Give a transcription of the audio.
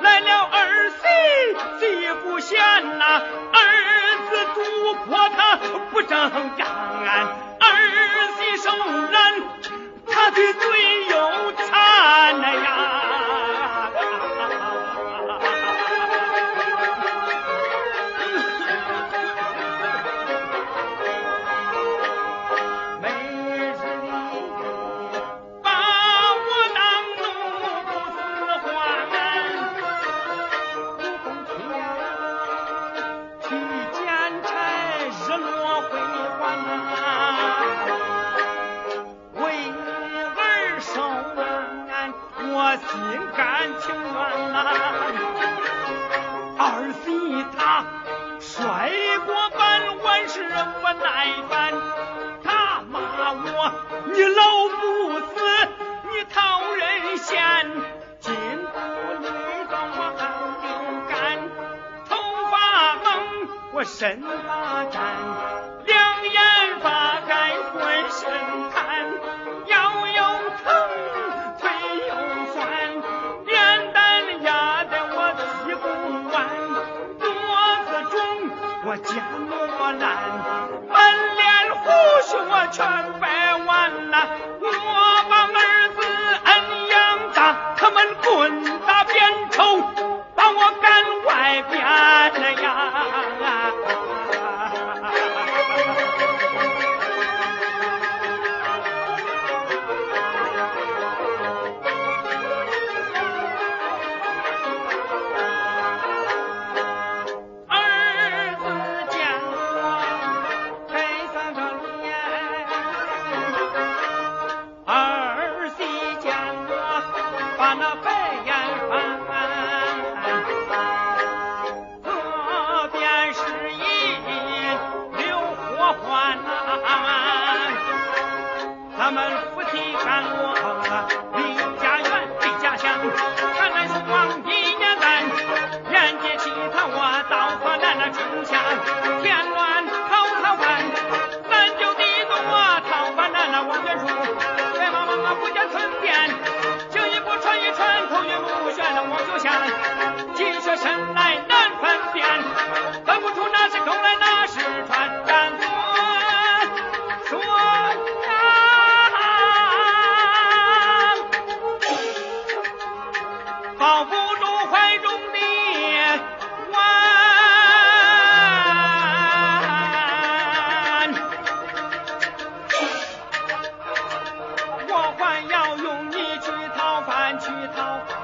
来了儿媳谁也不嫌呐儿子赌博他不正干我心甘情愿呐，二媳她摔过板，万事不耐烦，她骂我你老不死，你讨人嫌，金不累到我汗流干，头发冷我身发站。抱不住怀中的碗，我还要用你去讨饭，去讨饭。